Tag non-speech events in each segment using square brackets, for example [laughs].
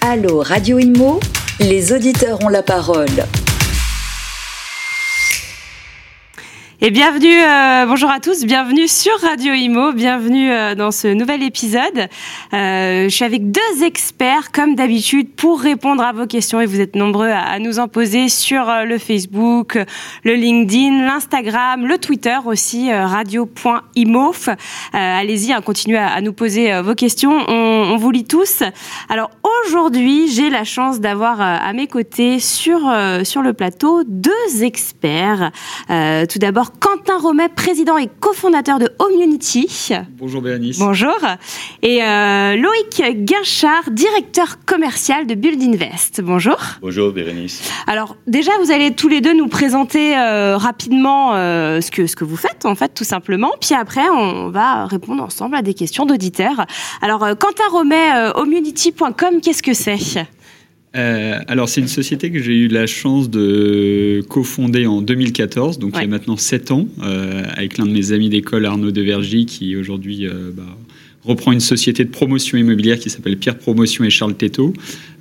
Allô Radio Imo, les auditeurs ont la parole. Et bienvenue, euh, bonjour à tous, bienvenue sur Radio Imo, bienvenue euh, dans ce nouvel épisode. Euh, je suis avec deux experts, comme d'habitude, pour répondre à vos questions et vous êtes nombreux à, nous en poser sur le Facebook, le LinkedIn, l'Instagram, le Twitter aussi, radio.imo. Allez-y, hein, continuez à, nous poser vos questions, on, on, vous lit tous. Alors aujourd'hui, j'ai la chance d'avoir à mes côtés sur, sur le plateau deux experts. tout d'abord, Quentin Romet, président et cofondateur de Homunity. Bonjour Bérénice. Bonjour. Et euh, Loïc Guinchard, directeur commercial de Build Invest. Bonjour. Bonjour Bérénice. Alors déjà, vous allez tous les deux nous présenter euh, rapidement euh, ce, que, ce que vous faites, en fait, tout simplement. Puis après, on va répondre ensemble à des questions d'auditeurs. Alors, Quentin Romet, Homunity.com, qu'est-ce que c'est? Euh, alors, c'est une société que j'ai eu la chance de cofonder en 2014, donc il y a maintenant 7 ans, euh, avec l'un de mes amis d'école, Arnaud Devergy, qui aujourd'hui euh, bah, reprend une société de promotion immobilière qui s'appelle Pierre Promotion et Charles Teto.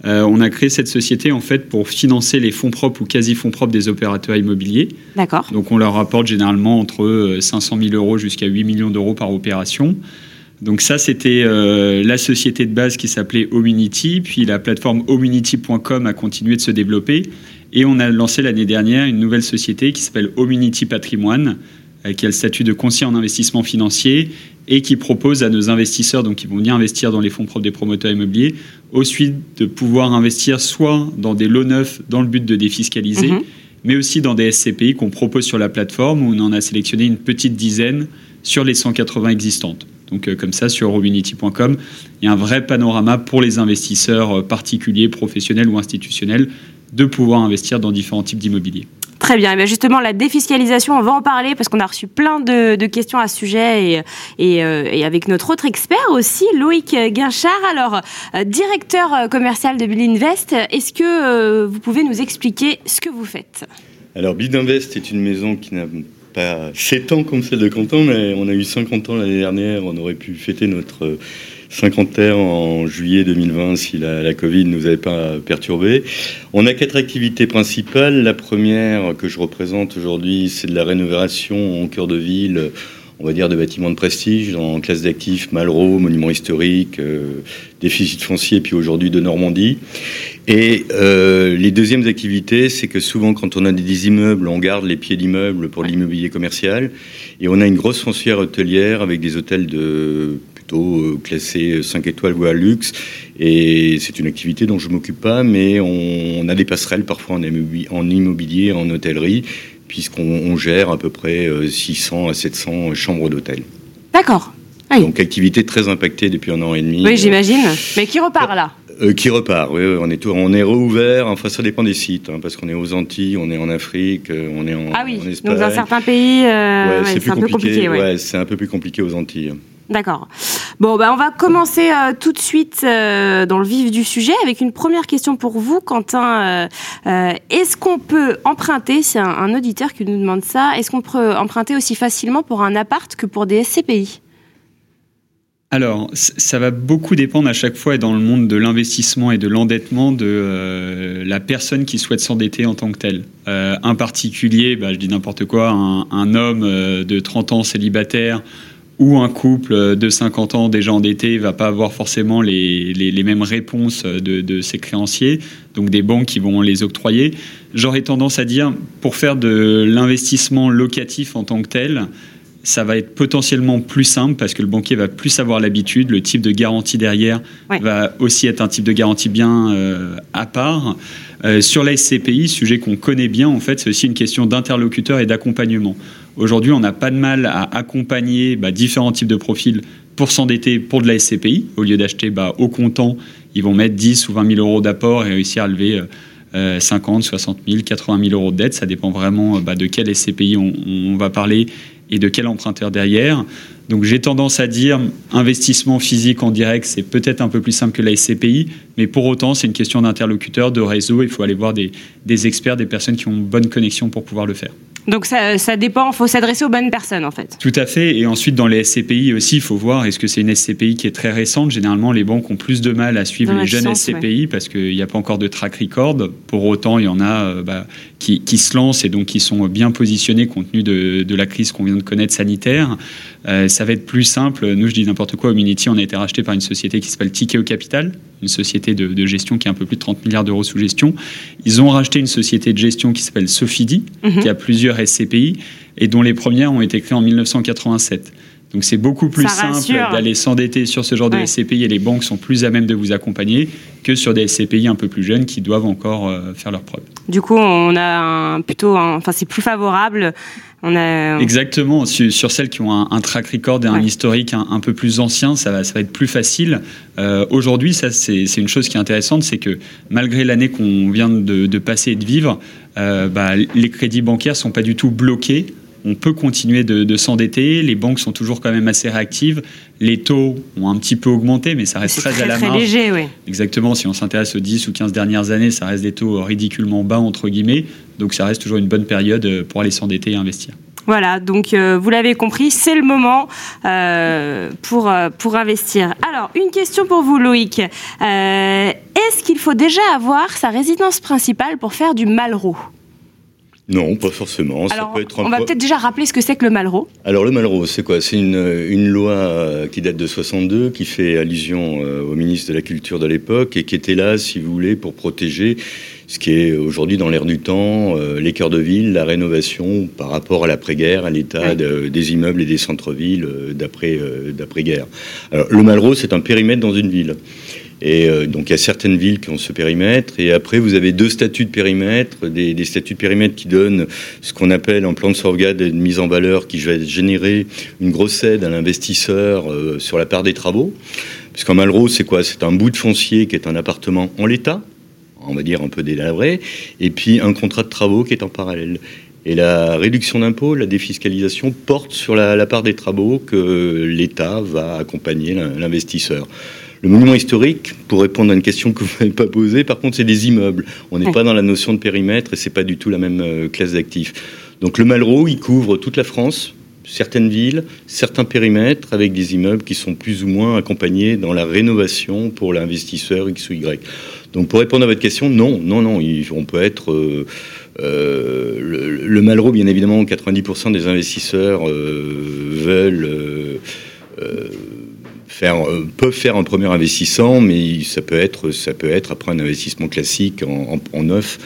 on a créé cette société en fait pour financer les fonds propres ou quasi-fonds propres des opérateurs immobiliers. D'accord. Donc, on leur rapporte généralement entre 500 000 euros jusqu'à 8 millions d'euros par opération. Donc ça, c'était euh, la société de base qui s'appelait Omunity, puis la plateforme omunity.com a continué de se développer, et on a lancé l'année dernière une nouvelle société qui s'appelle Omunity Patrimoine, euh, qui a le statut de conseiller en investissement financier et qui propose à nos investisseurs, donc qui vont venir investir dans les fonds propres des promoteurs immobiliers, ensuite de pouvoir investir soit dans des lots neufs dans le but de défiscaliser, mhm. mais aussi dans des SCPI qu'on propose sur la plateforme où on en a sélectionné une petite dizaine sur les 180 existantes. Donc euh, comme ça, sur robinity.com, il y a un vrai panorama pour les investisseurs euh, particuliers, professionnels ou institutionnels de pouvoir investir dans différents types d'immobilier. Très bien. Et bien justement, la défiscalisation, on va en parler parce qu'on a reçu plein de, questions à ce sujet et, euh, et, avec notre autre expert aussi, Loïc Guinchard. Alors, directeur commercial de Bill Invest, est-ce que vous pouvez nous expliquer ce que vous faites? Alors, Bill Invest est une maison qui n'a 7 ans comme celle de Quentin, mais on a eu 50 ans l'année dernière. On aurait pu fêter notre cinquantaire en juillet 2020 si la, la Covid ne nous avait pas perturbé. On a quatre activités principales. La première que je représente aujourd'hui, c'est de la rénovation en cœur de ville on va dire, de bâtiments de prestige en classe d'actifs, Malraux, monuments historiques, euh, déficit foncier, puis aujourd'hui de Normandie. Et euh, les deuxièmes activités, c'est que souvent quand on a des immeubles, on garde les pieds d'immeubles pour l'immobilier commercial, et on a une grosse foncière hôtelière avec des hôtels de plutôt euh, classés 5 étoiles voire luxe, et c'est une activité dont je m'occupe pas, mais on, a des passerelles parfois en immobilier, en hôtellerie, puisqu'on gère à peu près 600 euh, à 700 chambres d'hôtel. D'accord. Donc activité très impactée depuis un an et demi. Oui, j'imagine. Mais qui repart là? Euh, qui repart, oui, on est, on est rouvert, enfin ça dépend des sites, hein, parce qu'on est aux Antilles, on est en Afrique, euh, on est en, ah oui, Espagne. Donc dans certains pays, c'est un peu compliqué. Ouais, c'est un peu plus compliqué aux Antilles. D'accord. Bon, bah, on va commencer euh, tout de suite euh, dans le vif du sujet avec une première question pour vous, Quentin. Euh, est-ce qu'on peut emprunter, c'est un, auditeur qui nous demande ça, est-ce qu'on peut emprunter aussi facilement pour un appart que pour des SCPI alors, ça va beaucoup dépendre à chaque fois dans le monde de l'investissement et de l'endettement de la personne qui souhaite s'endetter en tant que telle. un particulier, bah, je dis n'importe quoi, un, un homme de 30 ans célibataire ou un couple de 50 ans déjà endetté va pas avoir forcément les, les, mêmes réponses de, de, ses créanciers, donc des banques qui vont les octroyer. J'aurais tendance à dire, pour faire de l'investissement locatif en tant que tel, ça va être potentiellement plus simple parce que le banquier va plus avoir l'habitude, le type de garantie derrière va aussi être un type de garantie bien euh, à part. Euh, sur la SCPI, sujet qu'on connaît bien, en fait, c'est aussi une question d'interlocuteur et d'accompagnement. Aujourd'hui, on n'a pas de mal à accompagner bah, différents types de profils pour s'endetter pour de la SCPI. Au lieu d'acheter bah, au comptant, ils vont mettre 10 ou 20 000 euros d'apport et réussir à lever 50, 60 000, 80 000 euros de dette. Ça dépend vraiment bah, de quelle SCPI on, va parler et de quel emprunteur derrière. Donc j'ai tendance à dire investissement physique en direct, c'est peut-être un peu plus simple que la SCPI, mais pour autant c'est une question d'interlocuteur, de réseau. Il faut aller voir des, des experts, des personnes qui ont une bonne connexion pour pouvoir le faire. Donc ça, ça dépend, il faut s'adresser aux bonnes personnes en fait. Tout à fait. Et ensuite, dans les SCPI aussi, il faut voir est-ce que c'est une SCPI qui est très récente? Généralement, les banques ont plus de mal à suivre Dans les jeunes SCPI parce qu'il n'y a pas encore de track record. Pour autant, il y en a euh, bah, qui, qui se lancent et donc qui sont bien positionnés compte tenu de, de la crise qu'on vient de connaître sanitaire. Euh, ça va être plus simple. Nous, je dis n'importe quoi, Ominity, on a été racheté par une société qui s'appelle Tikeo Capital, une société de, de gestion qui a un peu plus de 30 milliards d'euros sous gestion. Ils ont racheté une société de gestion qui s'appelle Sofidi, Mhm. qui a plusieurs SCPI et dont les premières ont été créées en 1987. Donc c'est beaucoup plus Ça simple d'aller s'endetter sur ce genre de. SCPI et les banques sont plus à même de vous accompagner que sur des SCPI un peu plus jeunes qui doivent encore euh, faire leurs preuves. Du coup, on a un, plutôt, un- enfin c'est plus favorable. On a, Exactement, sur, sur celles qui ont un, un track record et un historique un, un peu plus ancien, ça va, ça va être plus facile. Euh, Aujourd'hui, ça c'est c'est une chose qui est intéressante, c'est que malgré l'année qu'on vient de, de passer et de vivre, euh, bah, les crédits bancaires sont pas du tout bloqués. On peut continuer de, de s'endetter. Les banques sont toujours quand même assez réactives. Les taux ont un petit peu augmenté, mais ça reste très, très à la très marge. léger, oui. Exactement, si on s'intéresse aux 10 ou 15 dernières années, ça reste des taux ridiculement bas, entre guillemets. Donc ça reste toujours une bonne période euh, pour aller s'endetter et investir. Voilà, donc euh, vous l'avez compris, c'est le moment euh, pour, euh, pour investir. Alors, une question pour vous, Loïc. Est-ce qu'il faut déjà avoir sa résidence principale pour faire du Malraux Non, pas forcément. Ça peut être un on va pro- peut-être déjà rappeler ce que c'est que le Malraux. Alors le Malraux, c'est quoi? C'est une, une loi euh, qui date de 62, qui fait allusion euh, au ministre de la Culture de l'époque et qui était là, si vous voulez, pour protéger ce qui est aujourd'hui dans l'air du temps, euh, les cœurs de ville, la rénovation par rapport à l'après-guerre, à l'état de- des immeubles et des centres-villes euh, d'après euh, d'après-guerre. Alors le Malraux, c'est un périmètre dans une ville. Et euh, donc il y a certaines villes qui ont ce périmètre, et après vous avez deux statuts de périmètre, des, statuts de périmètre qui donnent ce qu'on appelle un plan de sauvegarde et de mise en valeur qui va générer une grosse aide à l'investisseur euh, sur la part des travaux. Puisqu'un Malraux, c'est quoi? C'est un bout de foncier qui est un appartement en l'état, on va dire un peu délabré, et puis un contrat de travaux qui est en parallèle. Et la réduction d'impôt, la défiscalisation porte sur la, part des travaux que l'État va accompagner l'in- l'investisseur. Le monument historique, pour répondre à une question que vous n'avez pas posée, par contre, c'est des immeubles. On n'est Ouais. pas dans la notion de périmètre et c'est pas du tout la même euh, classe d'actifs. Donc le Malraux, il couvre toute la France, certaines villes, certains périmètres avec des immeubles qui sont plus ou moins accompagnés dans la rénovation pour l'investisseur X ou Y. Donc pour répondre à votre question, non, non, non, il- on peut être euh, euh, le, le Malraux, bien évidemment, 90% des investisseurs veulent euh, faire, euh, peuvent faire un premier investissement, mais ça peut être, ça peut être après un investissement classique en, en- en neuf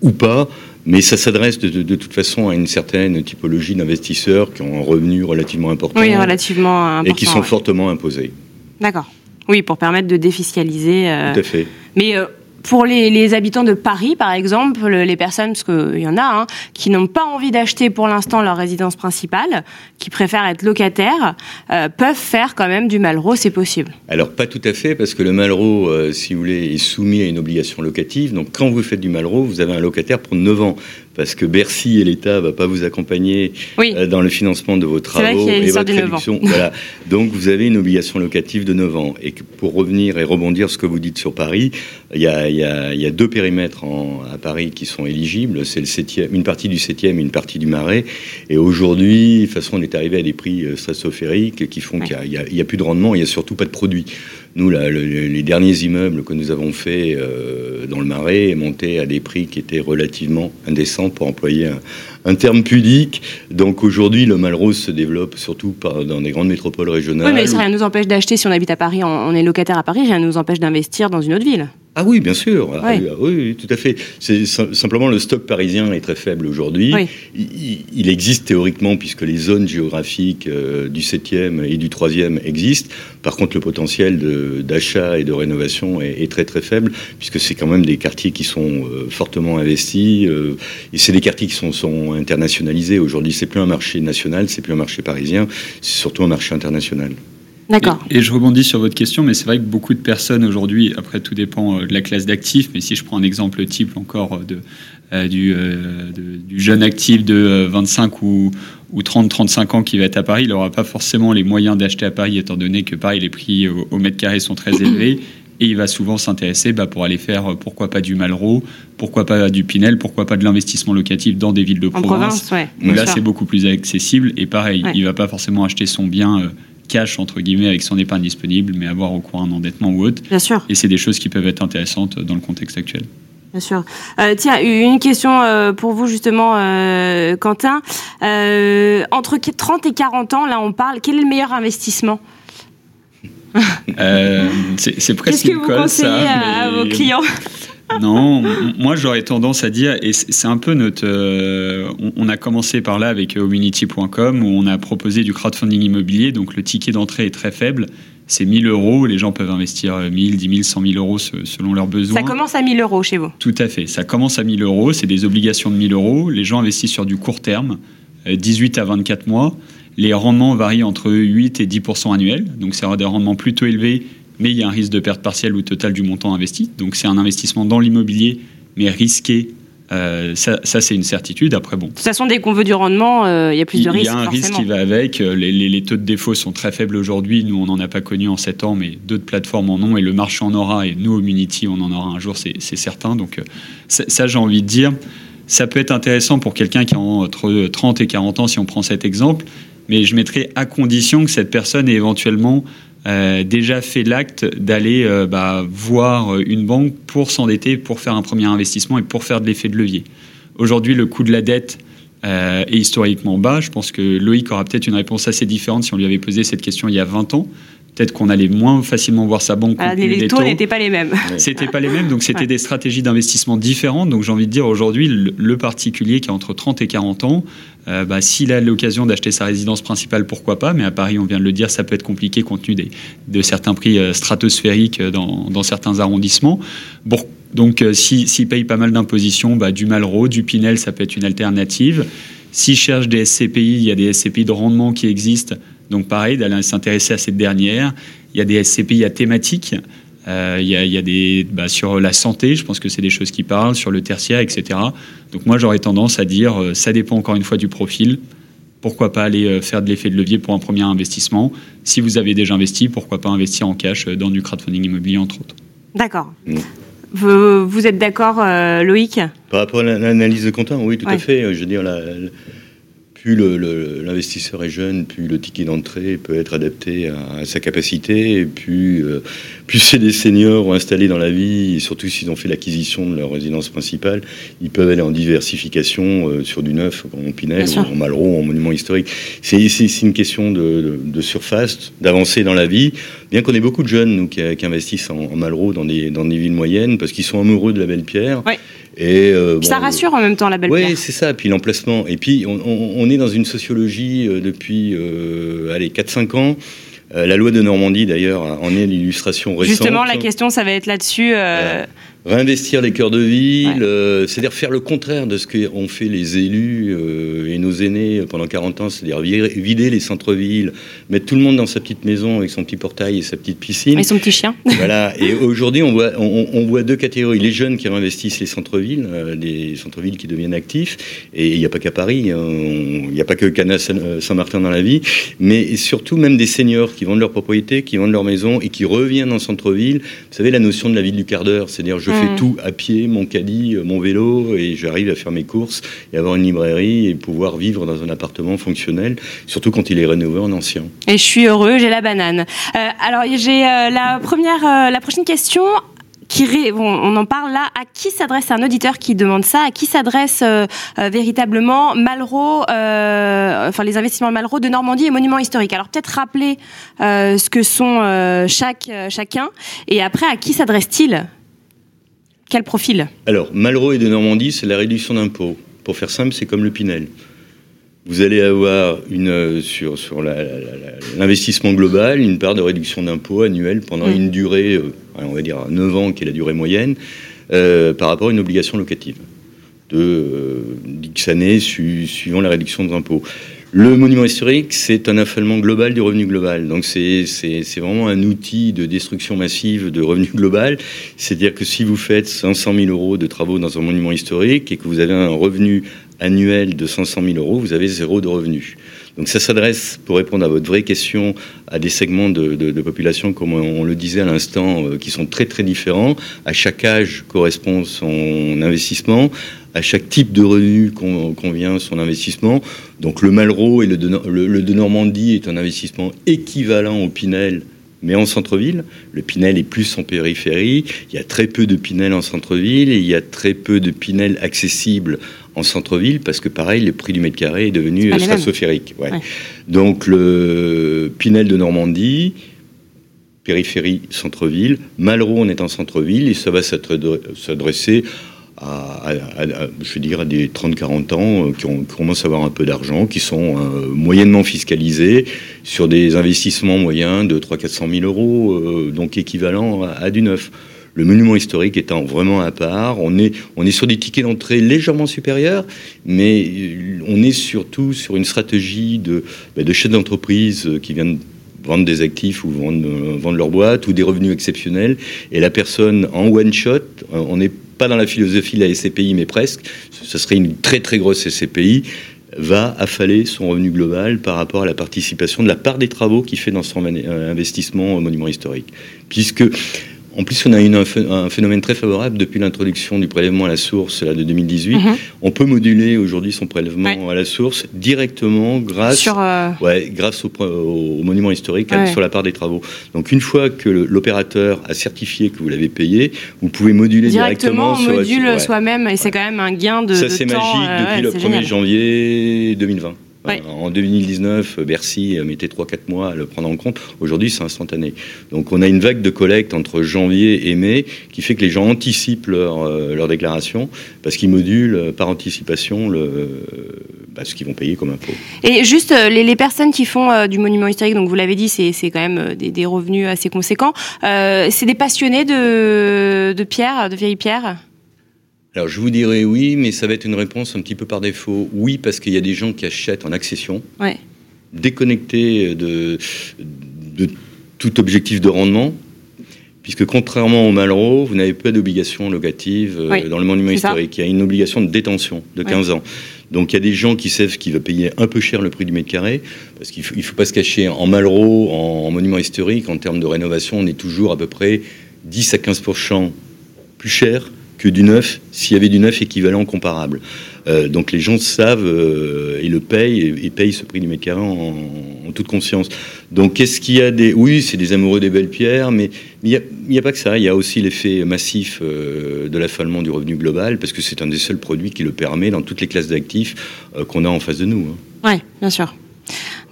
ou pas. Mais ça s'adresse de, de- de toute façon à une certaine typologie d'investisseurs qui ont un revenu relativement important Oui, relativement important. et qui sont ouais. fortement imposés. D'accord. Oui, pour permettre de défiscaliser. euh, Tout à fait. Mais euh, pour les, habitants de Paris, par exemple, les personnes, parce qu'il y en a, hein, qui n'ont pas envie d'acheter pour l'instant leur résidence principale, qui préfèrent être locataires, euh, peuvent faire quand même du Malraux, c'est possible. Alors pas tout à fait, parce que le Malraux, euh, si vous voulez, est soumis à une obligation locative. Donc quand vous faites du Malraux, vous avez un locataire pour 9 ans. Parce que Bercy et l'État ne vont pas vous accompagner Oui. euh, dans le financement de vos travaux et votre du 9 ans. réduction. Voilà. Donc vous avez une obligation locative de 9 ans. Et pour revenir et rebondir ce que vous dites sur Paris, il y a, y y deux périmètres en- à Paris qui sont éligibles. C'est le une partie du 7e et une partie du Marais. Et aujourd'hui, de toute façon, on est arrivé à des prix euh, stratosphériques qui font Ouais. qu'il n'y a, plus de rendement, il n'y a surtout pas de produit. Nous, les derniers immeubles que nous avons faits euh, dans le Marais montaient à des prix qui étaient relativement indécents, pour employer un, terme pudique. Donc aujourd'hui, le Malrose se développe surtout dans des grandes métropoles régionales. Oui, mais ça, rien ne nous empêche d'acheter, si on habite à Paris, on, on est locataire à Paris, rien ne nous empêche d'investir dans une autre ville. Ah oui, bien sûr. Ah oui, ah oui, tout à fait. C'est sim- simplement le stock parisien est très faible aujourd'hui. Oui. Il, existe théoriquement puisque les zones géographiques euh, du 7e et du 3e existent. Par contre, le potentiel d'achat et de rénovation est, est très très faible puisque c'est quand même des quartiers qui sont euh, fortement investis euh, et c'est des quartiers qui sont, sont internationalisés. Aujourd'hui, c'est plus un marché national, c'est plus un marché parisien, c'est surtout un marché international. D'accord. Et, et je rebondis sur votre question, mais c'est vrai que beaucoup de personnes aujourd'hui, après tout dépend euh, de la classe d'actifs, mais si je prends un exemple type encore euh, de, euh, du, euh, de- du jeune actif de euh, 25 ou, ou 30-35 ans qui va être à Paris, il n'aura pas forcément les moyens d'acheter à Paris, étant donné que Paris, les prix au, au mètre carré sont très [clears throat] élevés. Et il va souvent s'intéresser bah, pour aller faire, pourquoi pas du Malraux, pourquoi pas du Pinel, pourquoi pas de l'investissement locatif dans des villes de province. province, ouais. Là, c'est beaucoup plus accessible. Et pareil, Ouais. il va pas forcément acheter son bien cash, entre guillemets, avec son épargne disponible, mais avoir au cours un endettement ou autre. Bien sûr. Et c'est des choses qui peuvent être intéressantes dans le contexte actuel. Bien sûr. Euh, tiens, une question euh, pour vous justement, euh, Quentin. Entre 30 et 40 ans, là on parle, quel est le meilleur investissement? C'est presque Qu'est-ce que vous conseillez ça, à, vos clients? Non, moi j'aurais tendance à dire, et c'est un peu notre. euh, on, on a commencé par là avec euh, Homunity.com où on a proposé du crowdfunding immobilier, donc le ticket d'entrée est très faible. C'est 1000 euros, les gens peuvent investir euh, 1000, 10 000, 100 000 euros se- selon leurs besoins. Ça commence à 1000 euros chez vous. Tout à fait. Ça commence à 1000 euros. C'est des obligations de 1000 euros. Les gens investissent sur du court terme, euh, 18 à 24 mois. Les rendements varient entre 8 et 10% annuels. Donc, c'est des rendements plutôt élevés, mais il y a un risque de perte partielle ou totale du montant investi. Donc, c'est un investissement dans l'immobilier, mais risqué. Euh, ça, ça, c'est une certitude. Après, bon, De toute façon, dès qu'on veut du rendement, euh, il y a plus il de il risques. y a un risque qui va avec. Euh, Les, les- les taux de défaut sont très faibles aujourd'hui. Nous, on n'en a pas connu en 7 ans, mais d'autres plateformes en ont et le marché en aura. Et nous, Community, on en aura un jour, c'est c'est certain. Donc, ça, ça, j'ai envie de dire, ça peut être intéressant pour quelqu'un qui a entre 30 et 40 ans, si on prend cet exemple. Mais je mettrais à condition que cette personne ait éventuellement euh, déjà fait l'acte d'aller euh, bah, voir une banque pour s'endetter, pour faire un premier investissement et pour faire de l'effet de levier. Aujourd'hui, le coût de la dette euh, est historiquement bas. Je pense que Loïc aura peut-être une réponse assez différente si on lui avait posé cette question il y a 20 ans. Peut-être qu'on allait moins facilement voir sa banque. Tenu les, taux n'étaient pas les mêmes. C'était pas les mêmes, donc c'était Ouais. des stratégies d'investissement différentes. Donc j'ai envie de dire aujourd'hui, le, le particulier qui a entre 30 et 40 ans, euh, bah, s'il a l'occasion d'acheter sa résidence principale, pourquoi pas? Mais à Paris, on vient de le dire, ça peut être compliqué compte tenu des, de certains prix euh, stratosphériques euh, dans, dans certains arrondissements. Bon, donc euh, si- s'il paye pas mal d'impositions, bah, du Malraux, du Pinel, ça peut être une alternative. S'il cherche des SCPI, il y a des SCPI de rendement qui existent. Donc pareil, d'aller s'intéresser à cette dernière. Il y a des SCPI à thématique. Euh, il y a, il y a des bah, sur la santé, je pense que c'est des choses qui parlent, sur le tertiaire, etc. Donc moi j'aurais tendance à dire, euh, ça dépend encore une fois du profil. Pourquoi pas aller euh, faire de l'effet de levier pour un premier investissement Si vous avez déjà investi, pourquoi pas investir en cash dans du crowdfunding immobilier entre autres. D'accord. Mm. Vous, vous êtes d'accord, euh, Loïc? Par rapport à l'analyse de Quentin, oui, tout Ouais. à fait. Je veux dire, la- la- plus l'investisseur est jeune, plus le ticket d'entrée peut être adapté à, à sa capacité, et plus, euh, plus c'est des seniors installés dans la vie, et surtout s'ils ont fait l'acquisition de leur résidence principale, ils peuvent aller en diversification euh, sur du neuf, en Pinel, ou en Malraux, en monument historique. C'est une question de, de- de surface, d'avancer dans la vie. Bien qu'on ait beaucoup de jeunes, nous, qui, qui investissent en, en Malraux dans des, dans des villes moyennes, parce qu'ils sont amoureux de la belle pierre. Ouais. Et, euh, Ça rassure en même temps, la belle oui, c'est ça. Puis l'emplacement. Et puis, on, on- on est dans une sociologie euh, depuis euh, allez, 4-5 ans. Euh, la loi de Normandie, d'ailleurs, en est l'illustration récente. Justement, la question, ça va être là-dessus. Réinvestir les cœurs de ville, Ouais. euh, c'est-à-dire faire le contraire de ce qu'ont fait les élus euh, et nos aînés pendant 40 ans, c'est-à-dire vider les centres-villes, mettre tout le monde dans sa petite maison avec son petit portail et sa petite piscine. Et son petit chien. [laughs] Voilà. Et aujourd'hui, on voit, on, on voit deux catégories. Les jeunes qui réinvestissent les centres-villes, euh, les centres-villes qui deviennent actifs. Et il n'y a pas qu'à Paris, hein. Il n'y a pas que Cana Saint- euh, Saint-Martin dans la vie, mais surtout même des seniors qui vendent leur propriété, qui vendent leur maison et qui reviennent en centre-ville. Vous savez, la notion de la ville du quart d'heure, c'est-à-dire je Mm. fais tout à pied, mon caddie, euh, mon vélo, et j'arrive à faire mes courses et avoir une librairie et pouvoir vivre dans un appartement fonctionnel, surtout quand il est rénové en ancien. Et je suis heureux, j'ai la banane. Euh, alors, j'ai euh, la première, euh, la prochaine question. Qui ré- bon, on en parle là. À qui s'adresse un auditeur qui demande ça? À qui s'adresse véritablement Malraux, enfin les investissements Malraux de Normandie et monuments historiques? Alors peut-être rappeler ce que sont chaque chacun et après à qui s'adresse-t-il? Quel profil Alors, Malraux et de Normandie, c'est la réduction d'impôts. Pour faire simple, c'est comme le Pinel. Vous allez avoir une, euh, sur, l'investissement global une part de réduction d'impôts annuelle pendant Mm. une durée, euh, on va dire 9 ans, qui est la durée moyenne, euh, par rapport à une obligation locative de euh, X années su- suivant la réduction des impôts. Le monument historique, c'est un affalement global du revenu global. Donc c'est vraiment un outil de destruction massive de revenu global. C'est-à-dire que si vous faites 500 000 euros de travaux dans un monument historique et que vous avez un revenu annuel de 500 000 euros, vous avez zéro de revenu. Donc ça s'adresse, pour répondre à votre vraie question, à des segments de, population, comme on, le disait à l'instant, euh, qui sont très très différents. À chaque âge correspond son investissement. À chaque type de revenu convient son investissement. Donc le Malraux et le de Normandie est un investissement équivalent au Pinel mais en centre-ville. Le Pinel est plus en périphérie. Il y a très peu de Pinel en centre-ville et il y a très peu de Pinel accessibles en centre-ville parce que, pareil, le prix du mètre carré est devenu stratosphérique. Ouais. Donc, le Pinel de Normandie, périphérie, centre-ville. Malraux, on est en centre-ville et ça va s'adresser à, je veux dire, à des 30-40 ans euh, qui, ont, commencent à avoir un peu d'argent, qui sont euh, moyennement fiscalisés sur des investissements moyens de 300-400 000 euros, euh, donc équivalent à, du neuf. Le monument historique étant vraiment à part, on est, on est sur des tickets d'entrée légèrement supérieurs, mais on est surtout sur une stratégie de, bah, de chefs d'entreprise qui viennent vendre des actifs ou vendre, vendre leur boîte ou des revenus exceptionnels. Et la personne en one shot, on est pas dans la philosophie de la SCPI, mais presque, ce serait une très très grosse SCPI, va affaler son revenu global par rapport à la participation de la part des travaux qu'il fait dans son investissement au monument historique. Puisque en plus, on a eu un phénomène très favorable depuis l'introduction du prélèvement à la source là, de 2018. Mhm. On peut moduler aujourd'hui son prélèvement à la source directement grâce, euh, ouais, grâce au, monument historique sur la part des travaux. Donc une fois que l'opérateur a certifié que vous l'avez payé, vous pouvez moduler directement. Directement, on module soi-même et c'est quand même un gain de, Ça, c'est magique euh, depuis le 1er janvier 2020. En 2019, Bercy mettait 3-4 mois à le prendre en compte. Aujourd'hui, c'est instantané. Donc on a une vague de collecte entre janvier et mai qui fait que les gens anticipent leur, euh, leur déclaration parce qu'ils modulent euh, par anticipation le, bah, ce qu'ils vont payer comme impôt. Et juste, euh, les, personnes qui font du monument historique, donc vous l'avez dit, c'est quand même des, revenus assez conséquents. c'est des passionnés de, de pierre, de vieilles pierres alors je vous dirais oui, mais ça va être une réponse un petit peu par défaut. Oui, parce qu'il y a des gens qui achètent en accession, déconnectés de, de tout objectif de rendement, puisque contrairement au Malraux, vous n'avez pas d'obligation locative euh, dans le monument historique. Il y a une obligation de détention de 15 ans. Donc il y a des gens qui savent qu'ils vont payer un peu cher le prix du mètre carré, parce qu'il ne faut, pas se cacher. En Malraux, en, en, monument historique, en termes de rénovation, on est toujours à peu près 10 à 15 plus cher que du neuf, s'il y avait du neuf équivalent comparable. Euh, donc les gens savent euh, et le payent et, payent ce prix du mètre en, toute conscience. Donc qu'est-ce qu'il y a des... Oui, c'est des amoureux des belles pierres, mais il n'y a, pas que ça. Il y a aussi l'effet massif euh, de l'affalement du revenu global, parce que c'est un des seuls produits qui le permet dans toutes les classes d'actifs qu'on a en face de nous. Hein. Oui, bien sûr.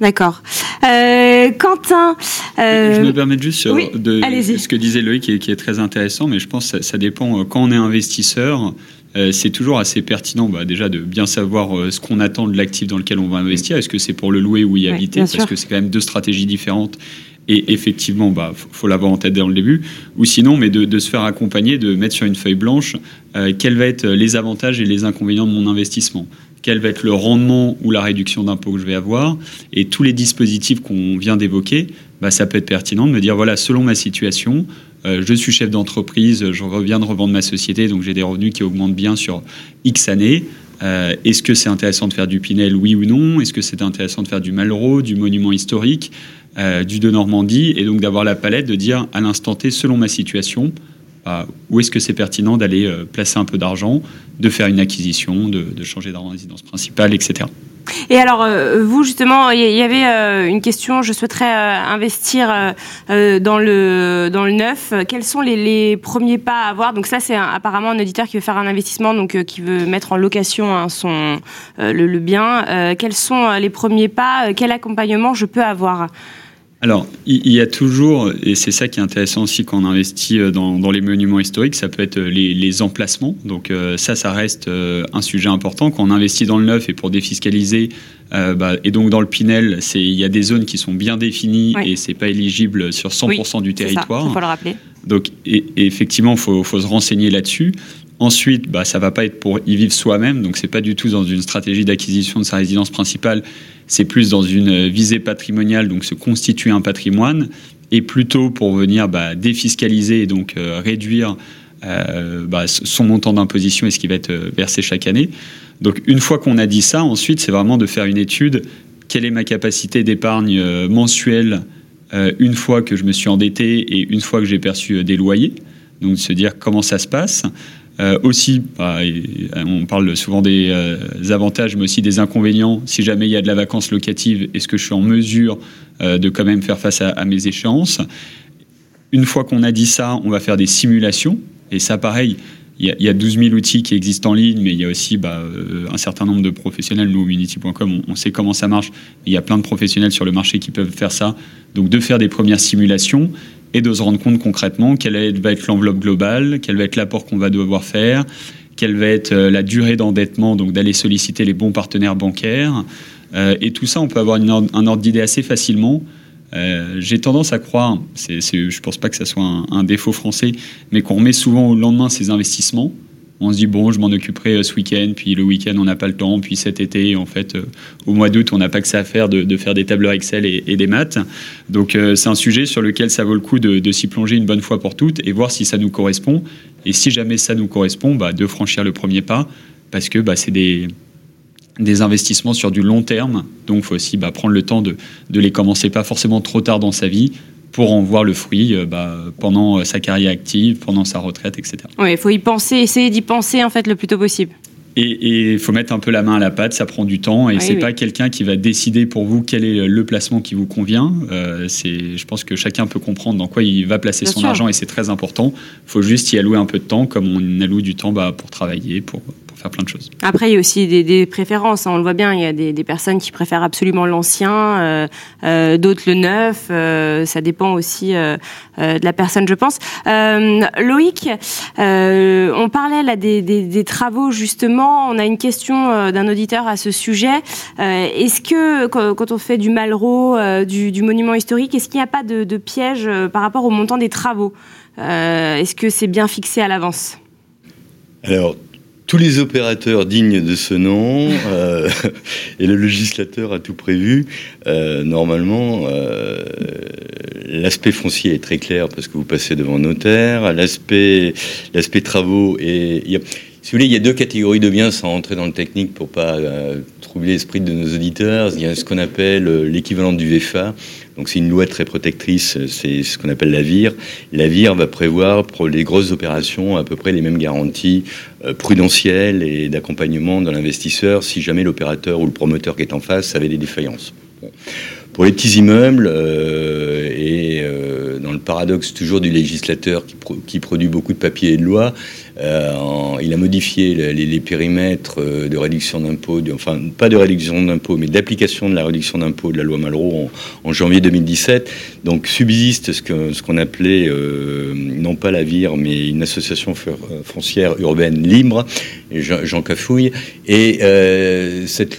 D'accord. Euh, Quentin. Euh, je me permets juste sur de, ce que disait Loïc, qui est, qui est, très intéressant, mais je pense que ça, dépend. Euh, quand on est investisseur, c'est toujours assez pertinent bah, déjà de bien savoir ce qu'on attend de l'actif dans lequel on va investir. Est-ce que c'est pour le louer ou y habiter? Parce que c'est quand même deux stratégies différentes. Et effectivement, bah, faut l'avoir en tête dès le début. Ou sinon, mais de, se faire accompagner, de mettre sur une feuille blanche quels vont être les avantages et les inconvénients de mon investissement quel va être le rendement ou la réduction d'impôt que je vais avoir. Et tous les dispositifs qu'on vient d'évoquer, bah, ça peut être pertinent de me dire, voilà, selon ma situation, euh, je suis chef d'entreprise, je reviens de revendre ma société, donc j'ai des revenus qui augmentent bien sur X années. Euh, est-ce que c'est intéressant de faire du Pinel, oui ou non? Est-ce que c'est intéressant de faire du Malraux, du monument historique, euh, du de Normandie? Et donc d'avoir la palette de dire à l'instant T, selon ma situation, où est-ce que c'est pertinent d'aller euh, placer un peu d'argent, de faire une acquisition, de, changer de résidence principale, etc. Et alors, euh, vous, justement, il y avait euh, une question, je souhaiterais investir dans, le, dans le neuf. Quels sont les, premiers pas à avoir? Donc ça, c'est apparemment un auditeur qui veut faire un investissement, donc qui veut mettre en location hein, son, le, bien. quels sont les premiers pas? Quel accompagnement je peux avoir? Alors, il y a toujours, et c'est ça qui est intéressant aussi quand on investit euh, dans, les monuments historiques, ça peut être euh, les, emplacements. Donc euh, ça, ça reste un sujet important. Quand on investit dans le neuf et pour défiscaliser, bah, et donc dans le Pinel, il y a des zones qui sont bien définies et c'est pas éligible sur 100% du territoire. Il faut le rappeler. Donc et, effectivement, il faut, faut, se renseigner là-dessus. Ensuite, bah, ça va pas être pour y vivre soi-même, donc c'est pas du tout dans une stratégie d'acquisition de sa résidence principale, c'est plus dans une visée patrimoniale, donc se constituer un patrimoine, et plutôt pour venir bah, défiscaliser et donc euh, réduire euh, bah, son montant d'imposition et ce qui va être euh, versé chaque année. Donc une fois qu'on a dit ça, ensuite c'est vraiment de faire une étude quelle est ma capacité d'épargne mensuelle une fois que je me suis endetté et une fois que j'ai perçu des loyers? Donc, de se dire comment ça se passe. Aussi, bah, on parle souvent des avantages, mais aussi des inconvénients. Si jamais il y a de la vacance locative, est-ce que je suis en mesure de quand même faire face à mes échéances? Une fois qu'on a dit ça, on va faire des simulations. Et ça, pareil, il y, a, 12 000 outils qui existent en ligne, mais il y a aussi bah, euh, un certain nombre de professionnels. Nous, Unity.com, on, sait comment ça marche. Il y a plein de professionnels sur le marché qui peuvent faire ça. Donc, de faire des premières simulations et de se rendre compte concrètement quelle va être l'enveloppe globale, quel va être l'apport qu'on va devoir faire, quelle va être euh, la durée d'endettement, donc d'aller solliciter les bons partenaires bancaires. Euh, et tout ça, on peut avoir un ordre d'idée assez facilement. Euh, j'ai tendance à croire, je ne pense pas que ça soit un, défaut français, mais qu'on remet souvent au lendemain ces investissements. On se dit, bon, je m'en occuperai euh, ce week-end, puis le week-end, on n'a pas le temps, puis cet été, en fait, euh, au mois d'août, on n'a pas que ça à faire de, faire des tableurs Excel et, des maths. Donc, c'est un sujet sur lequel ça vaut le coup de, s'y plonger une bonne fois pour toutes et voir si ça nous correspond. Et si jamais ça nous correspond, bah, de franchir le premier pas, parce que bah, c'est des des investissements sur du long terme. Donc, il faut aussi bah, prendre le temps de, de, les commencer pas forcément trop tard dans sa vie pour en voir le fruit euh, bah, pendant euh, sa carrière active, pendant sa retraite, etc. Oui, il faut y penser, essayer d'y penser en fait le plus tôt possible. Et il faut mettre un peu la main à la pâte, ça prend du temps et c'est pas quelqu'un qui va décider pour vous quel est le placement qui vous convient. Euh, c'est, je pense que chacun peut comprendre dans quoi il va placer son argent et c'est très important. Il faut juste y allouer un peu de temps, comme on alloue du temps bah, pour travailler, pour, faire plein de choses. Après, il y a aussi des, préférences. Hein. on le voit bien, il y a des, personnes qui préfèrent absolument l'ancien, euh, euh, d'autres le neuf. Euh, ça dépend aussi de la personne, je pense. Loïc, on parlait là des, travaux justement. On a une question d'un auditeur à ce sujet. est-ce que quand on fait du Malraux, du, monument historique, est-ce qu'il n'y a pas de, de piège par rapport au montant des travaux? Est-ce que c'est bien fixé à l'avance? Alors, tous les opérateurs dignes de ce nom, euh, [laughs] et le législateur a tout prévu, euh, normalement, euh, l'aspect foncier est très clair parce que vous passez devant notaire, l'aspect, l'aspect travaux et si vous voulez, il y a deux catégories de biens sans rentrer dans le technique pour pas troubler l'esprit de nos auditeurs. Il y a ce qu'on appelle l'équivalent du VFA. Donc c'est une loi très protectrice, c'est ce qu'on appelle la VIR. La VIR va prévoir pour les grosses opérations à peu près les mêmes garanties euh, prudentielles et d'accompagnement de l'investisseur si jamais l'opérateur ou le promoteur qui est en face avait des défaillances. Pour les petits immeubles, euh, et euh, dans le paradoxe toujours du législateur qui, produit beaucoup de papiers et de lois, euh, il a modifié les, périmètres de réduction d'impôts, enfin pas de réduction d'impôts, mais d'application de la réduction d'impôts de la loi Malraux en, janvier 2017. Donc subsiste ce qu'on appelait, non pas la VIR, mais une association foncière urbaine libre, Jean, Cafouille, et cette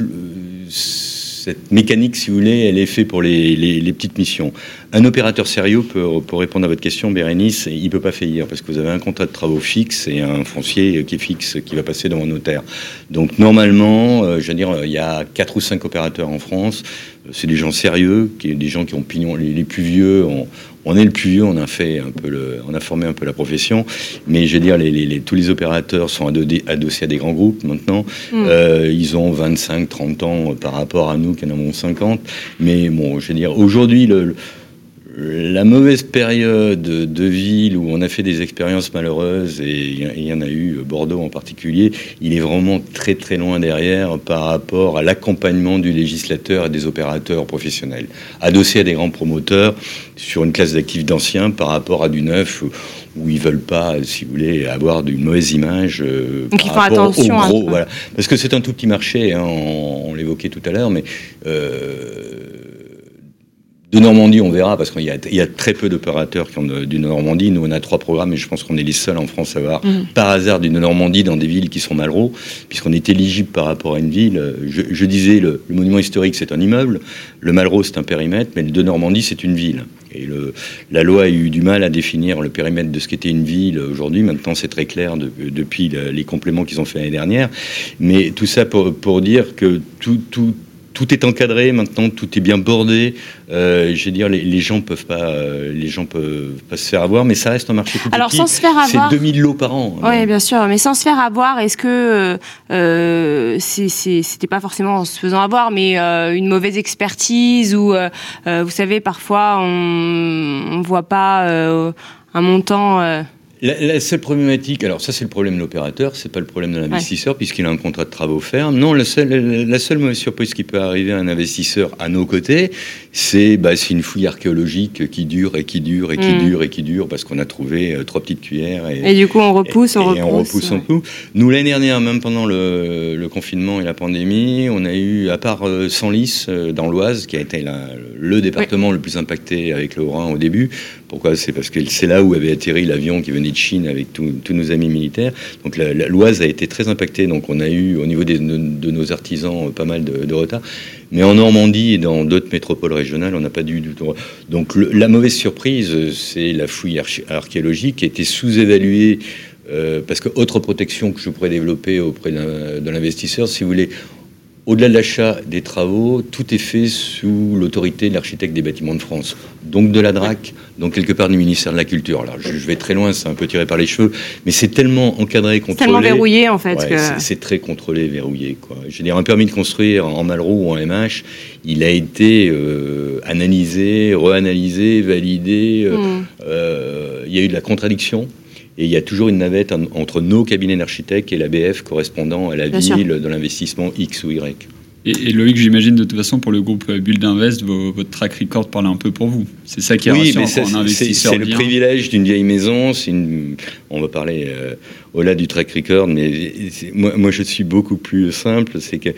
cette mécanique, si vous voulez, elle est faite pour les, petites missions. Un opérateur sérieux, peut, pour répondre à votre question, Bérénice, il ne peut pas faillir parce que vous avez un contrat de travaux fixe et un foncier qui est fixe, qui va passer devant un notaire. Donc normalement, euh, je veux dire, il y a quatre ou cinq opérateurs en France. C'est des gens sérieux, des gens qui ont pignon. Les, plus vieux on est le plus vieux, on a fait un peu le, on a formé un peu la profession, mais je veux dire, les, tous les opérateurs sont adossés à des grands groupes maintenant. Mm. Euh, ils ont 25, 30 ans par rapport à nous qui en avons 50. Mais bon, je veux dire, aujourd'hui, le, la mauvaise période de ville où on a fait des expériences malheureuses, et il y en a eu, Bordeaux en particulier, il est vraiment très très loin derrière par rapport à l'accompagnement du législateur et des opérateurs professionnels. Adossé à des grands promoteurs sur une classe d'actifs d'anciens par rapport à du neuf où ils veulent pas, si vous voulez, avoir d'une mauvaise image. Euh, Donc il faut attention. Au gros, voilà. Parce que c'est un tout petit marché, hein, on, l'évoquait tout à l'heure, mais euh, de Normandie, on verra, parce qu'il y, a très peu d'opérateurs qui ont du Normandie. Nous, on a trois programmes et je pense qu'on est les seuls en France à avoir, mm. par hasard, du Normandie dans des villes qui sont Malraux, puisqu'on est éligible par rapport à une ville. Je, disais, le, monument historique, c'est un immeuble, le Malraux, c'est un périmètre, mais le de Normandie, c'est une ville. Et le, la loi a eu du mal à définir le périmètre de ce qu'était une ville aujourd'hui. Maintenant, c'est très clair depuis les compléments qu'ils ont fait l'année dernière. Mais tout ça pour, pour dire que tout, tout tout est encadré maintenant, tout est bien bordé. Euh, je veux dire, les, gens peuvent pas, euh, les gens peuvent pas se faire avoir, mais ça reste un marché tout Alors, petit. sans se faire avoir, c'est 2000 lots par an. Oui, bien sûr, mais sans se faire avoir, est-ce que euh, c'était pas forcément en se faisant avoir, mais une mauvaise expertise ou vous savez, parfois on, on voit pas un montant. La, seule problématique, alors ça c'est le problème de l'opérateur, c'est pas le problème de l'investisseur puisqu'il a un contrat de travaux ferme. Non, la seule, la seule mauvaise surprise qui peut arriver à un investisseur à nos côtés, c'est bah, une fouille archéologique qui dure et qui dure et qui hmm. dure et qui dure parce qu'on a trouvé euh, trois petites cuillères. Et, du coup on repousse, on repousse. on repousse, on Nous l'année dernière, même pendant le, le, confinement et la pandémie, on a eu, à part euh, Senlis euh, dans l'Oise, qui a été le département le plus impacté avec le Haut-Rhin au début, pourquoi C'est parce que c'est là où avait atterri l'avion qui venait de Chine avec tous nos amis militaires. Donc l'Oise a été très impactée. Donc on a eu au niveau de, nos artisans pas mal de, retard. Mais en Normandie et dans d'autres métropoles régionales, on n'a pas du tout. Donc la mauvaise surprise, c'est la fouille archéologique qui a été sous-évaluée. Euh, parce que autre protection que je pourrais développer auprès de l'investisseur, si vous voulez, au-delà de l'achat des travaux, tout est fait sous l'autorité de l'architecte des bâtiments de France, donc de la DRAC, donc quelque part du ministère de la Culture. Alors je, vais très loin, c'est un peu tiré par les cheveux, mais c'est tellement encadré, contrôlé. Tellement verrouillé en fait. C'est très contrôlé, verrouillé. Quoi. Je veux dire, un permis de construire en Malraux ou en MH, il a été euh, analysé, reanalysé, validé. Euh, hmm. euh, il y a eu de la contradiction. Et il y a toujours une navette entre nos cabinets d'architectes et la BF correspondant à la ville de l'investissement X ou Y. Et, Loïc, j'imagine de toute façon pour le groupe Build Invest, votre track record parle un peu pour vous. C'est ça qui est oui, rassurant investisseur. C'est le privilège d'une vieille maison. Une, on va parler euh, au-delà du track record, mais moi, je suis beaucoup plus simple. C'est que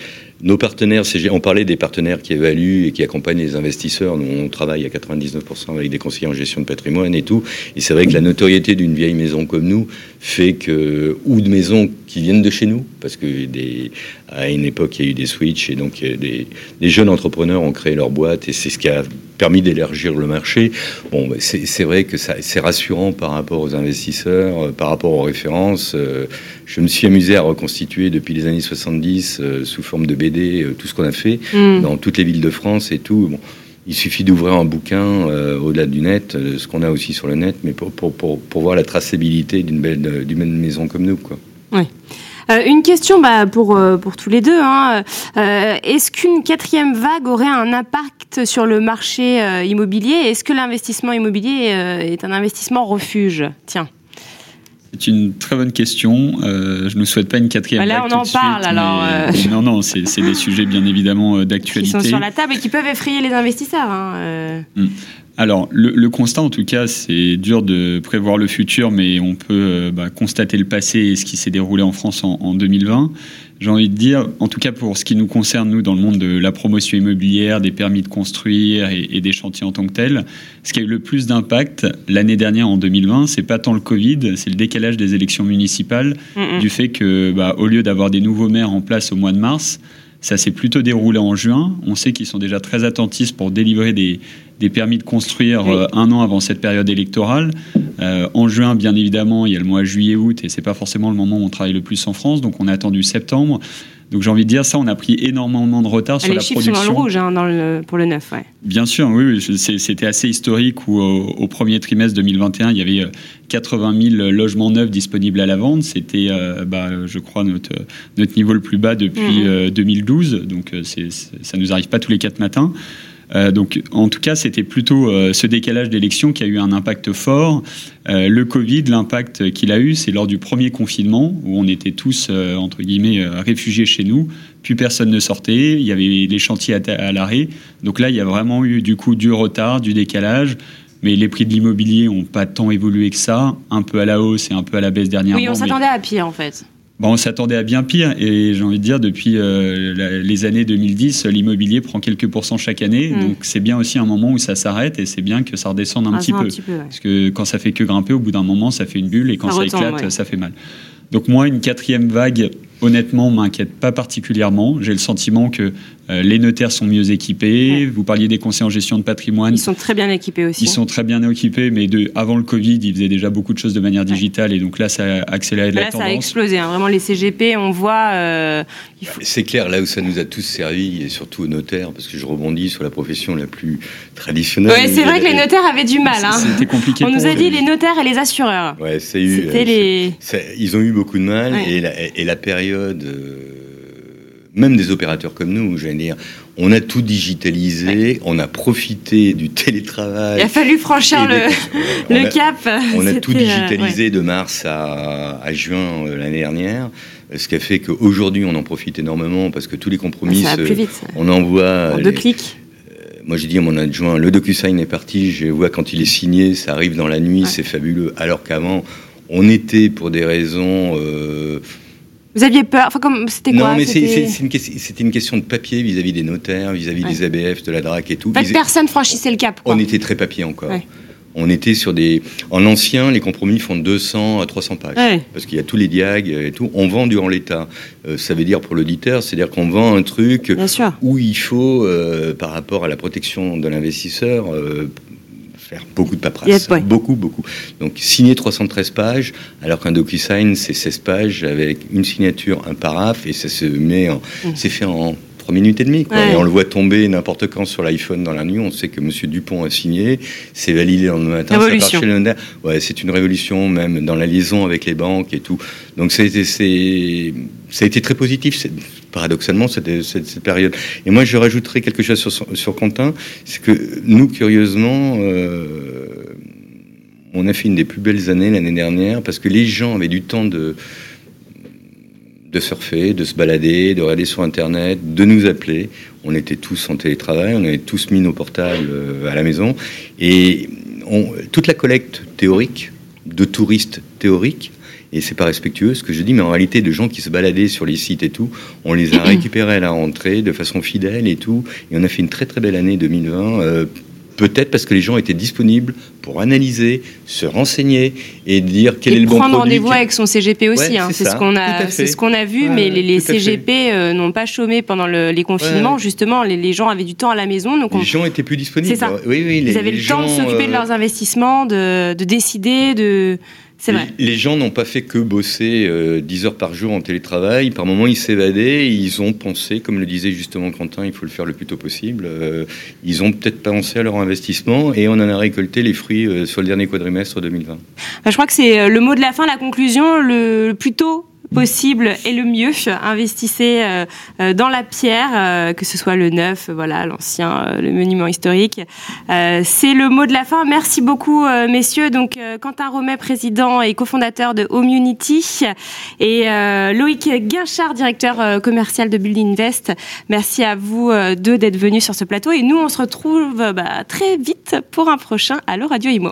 nos partenaires, on parlait des partenaires qui évaluent et qui accompagnent les investisseurs. Nous, on travaille à 99% avec des conseillers en gestion de patrimoine et tout. Et c'est vrai que la notoriété d'une vieille maison comme nous fait que, ou de maisons qui viennent de chez nous, parce que des, à une époque, il y a eu des switches et donc des, des jeunes entrepreneurs ont créé leur boîte et c'est ce qui a permis d'élargir le marché. Bon, bah, c'est vrai que c'est rassurant par rapport aux investisseurs, euh, par rapport aux références. Euh, je me suis amusé à reconstituer depuis les années 70, euh, sous forme de BD, tout ce qu'on a fait mm. dans toutes les villes de France et tout. Bon, il suffit d'ouvrir un bouquin au-delà du net, ce qu'on a aussi sur le net, mais pour, pour, pour, pour voir la traçabilité d'une belle, d'une maison comme nous. Quoi. Oui. Euh, une question bah, pour, euh, pour tous les deux. Hein. Euh, est-ce qu'une quatrième vague aurait un impact sur le marché immobilier? Est-ce que l'investissement immobilier est un investissement refuge? Tiens. C'est une très bonne question. je ne souhaite pas une quatrième bah. Là, on en parle alors. Non, non, c'est des sujets bien évidemment d'actualité. Qui sont sur la table et qui peuvent effrayer les investisseurs. Hein, mm. Alors, le, constat, en tout cas, c'est dur de prévoir le futur, mais on peut euh, bah, constater le passé et ce qui s'est déroulé en France en, 2020. J'ai envie de dire, en tout cas pour ce qui nous concerne, nous, dans le monde de la promotion immobilière, des permis de construire et, des chantiers en tant que tels, ce qui a eu le plus d'impact l'année dernière, en 2020, c'est pas tant le Covid, c'est le décalage des élections municipales, du fait que, bah, au lieu d'avoir des nouveaux maires en place au mois de mars, ça s'est plutôt déroulé en juin. On sait qu'ils sont déjà très attentifs pour délivrer des, des permis de construire euh, un an avant cette période électorale. Euh, en juin, bien évidemment, il y a le mois juillet-août et c'est pas forcément le moment où on travaille le plus en France, donc on a attendu septembre. Donc j'ai envie de dire ça, on a pris énormément de retard sur la production. Les chiffres sont dans le rouge hein, dans le, pour le neuf, ouais. Bien sûr, oui, c'était assez historique où au, premier trimestre 2021, il y avait 80 euh, 000 logements neufs disponibles à la vente. C'était, bah, je crois, notre, notre niveau le plus bas depuis 2012. Mhm. Donc ça nous arrive pas tous les quatre matins. Euh, donc, en tout cas, c'était plutôt euh, ce décalage d'élection qui a eu un impact fort. Euh, le Covid, l'impact qu'il a eu, c'est lors du premier confinement où on était tous entre guillemets réfugiés chez nous. Plus personne ne sortait. Il y avait les chantiers à, l'arrêt. Donc là, il y a vraiment eu du coup du retard, du décalage mais les prix de l'immobilier n'ont pas tant évolué que ça, un peu à la hausse et un peu à la baisse dernièrement. Oui, on s'attendait à pire en fait. Bon, on s'attendait à bien pire et j'ai envie de dire depuis euh, les années 2010, l'immobilier prend quelques pourcents chaque année, mm. donc c'est bien aussi un moment où ça s'arrête et c'est bien que ça redescende un, ah, petit, peu. Parce que quand ça fait que grimper, au bout d'un moment, ça fait une bulle et quand ça, éclate, ça fait mal. Donc moi, une quatrième vague, honnêtement, m'inquiète pas particulièrement. J'ai le sentiment que les notaires sont mieux équipés. Vous parliez des conseils en gestion de patrimoine. Ils sont très bien équipés aussi. Ils sont très bien équipés, mais de, avant le Covid, ils faisaient déjà beaucoup de choses de manière digitale. Et donc là, ça a accéléré la tendance. Là, ça a explosé. Hein. Vraiment, les CGP, on voit. C'est clair, là où ça nous a tous servi, et surtout aux notaires, parce que je rebondis sur la profession la plus traditionnelle. Oui, c'est vrai que les notaires avaient du mal. Hein. C'était compliqué. On nous a dit les notaires et les assureurs. Ouais, c'est eu. ils ont eu beaucoup de mal et, la, et, la, période, euh, même des opérateurs comme nous, j'allais dire, on a tout digitalisé, on a profité du télétravail. Il a fallu franchir le, [laughs] le cap. On a tout euh, digitalisé de mars à, à juin euh, l'année dernière, ce qui a fait qu'aujourd'hui on en profite énormément parce que tous les compromis, ça va plus vite, on envoie. En deux clics. Moi, j'ai dit à mon adjoint, le DocuSign est parti, je vois quand il est signé, ça arrive dans la nuit, c'est fabuleux. Alors qu'avant, on était pour des raisons. Euh, vous aviez peur Enfin, comme c'était quoi Non, mais c'était une, une, question de papier vis-à-vis des notaires, vis-à-vis des ABF, de la DRAC et tout. personne franchissait le cap. On était très papier encore. On était sur des. En ancien, les compromis font 200 à 300 pages. Parce qu'il y a tous les diags et tout. On vend durant l'État. Euh, ça veut dire pour l'auditeur, c'est-à-dire qu'on vend un truc où il faut, euh, par rapport à la protection de l'investisseur, faire beaucoup de paperasse. Beaucoup, beaucoup. Donc signer 313 pages, alors qu'un DocuSign, c'est 16 pages avec une signature, un paraphe, et ça se met en. Mmh. C'est fait en 3 minutes et demie. Et on le voit tomber n'importe quand sur l'iPhone dans la nuit. On sait que M. Dupont a signé, c'est validé le matin. Révolution. Ça le ouais, c'est une révolution même dans la liaison avec les banques et tout. Donc ça a été, ça a été très positif, paradoxalement, cette, cette, période. Et moi, je rajouterais quelque chose sur, sur Quentin, c'est que nous, curieusement, euh, on a fait une des plus belles années l'année dernière parce que les gens avaient du temps de de surfer, de se balader, de regarder sur Internet, de nous appeler. On était tous en télétravail, on avait tous mis nos portables euh, à la maison. Et toute la collecte théorique, de touristes théoriques, et c'est pas respectueux ce que je dis, mais en réalité, de gens qui se baladaient sur les sites et tout, on les a [clears throat] récupérés à la rentrée de façon fidèle et tout. Et on a fait une très très belle année 2020. Peut-être parce que les gens étaient disponibles pour analyser, se renseigner et dire quel est le bon produit. Prendre rendez-vous avec son CGP aussi, hein. c'est ce qu'on a, c'est ce qu'on a vu. mais les, CGP euh, n'ont pas chômé pendant les confinements. Justement, les, gens avaient du temps à la maison, donc les gens étaient plus disponibles. C'est ça. Oui, oui, Ils avaient le temps de s'occuper de leurs euh, investissements, de, de décider, de les, gens n'ont pas fait que bosser 10 euh, heures par jour en télétravail. Par moments, ils s'évadaient. Ils ont pensé, comme le disait justement Quentin, il faut le faire le plus tôt possible. Euh, ils ont peut-être pensé à leur investissement et on en a récolté les fruits euh, sur le dernier quadrimestre 2020. Bah, je crois que c'est le mot de la fin, la conclusion. Le plus tôt possible et le mieux. Investissez euh, euh, dans la pierre, euh, que ce soit le neuf, voilà, l'ancien, le monument historique. C'est le mot de la fin. Merci beaucoup, messieurs. Donc, Quentin Romet, président et cofondateur de Home Unity, et Loïc Guinchard, directeur commercial de Building Invest. Merci à vous deux d'être venus sur ce plateau. Et nous, on se retrouve bah, très vite pour un prochain Allo Radio Imo.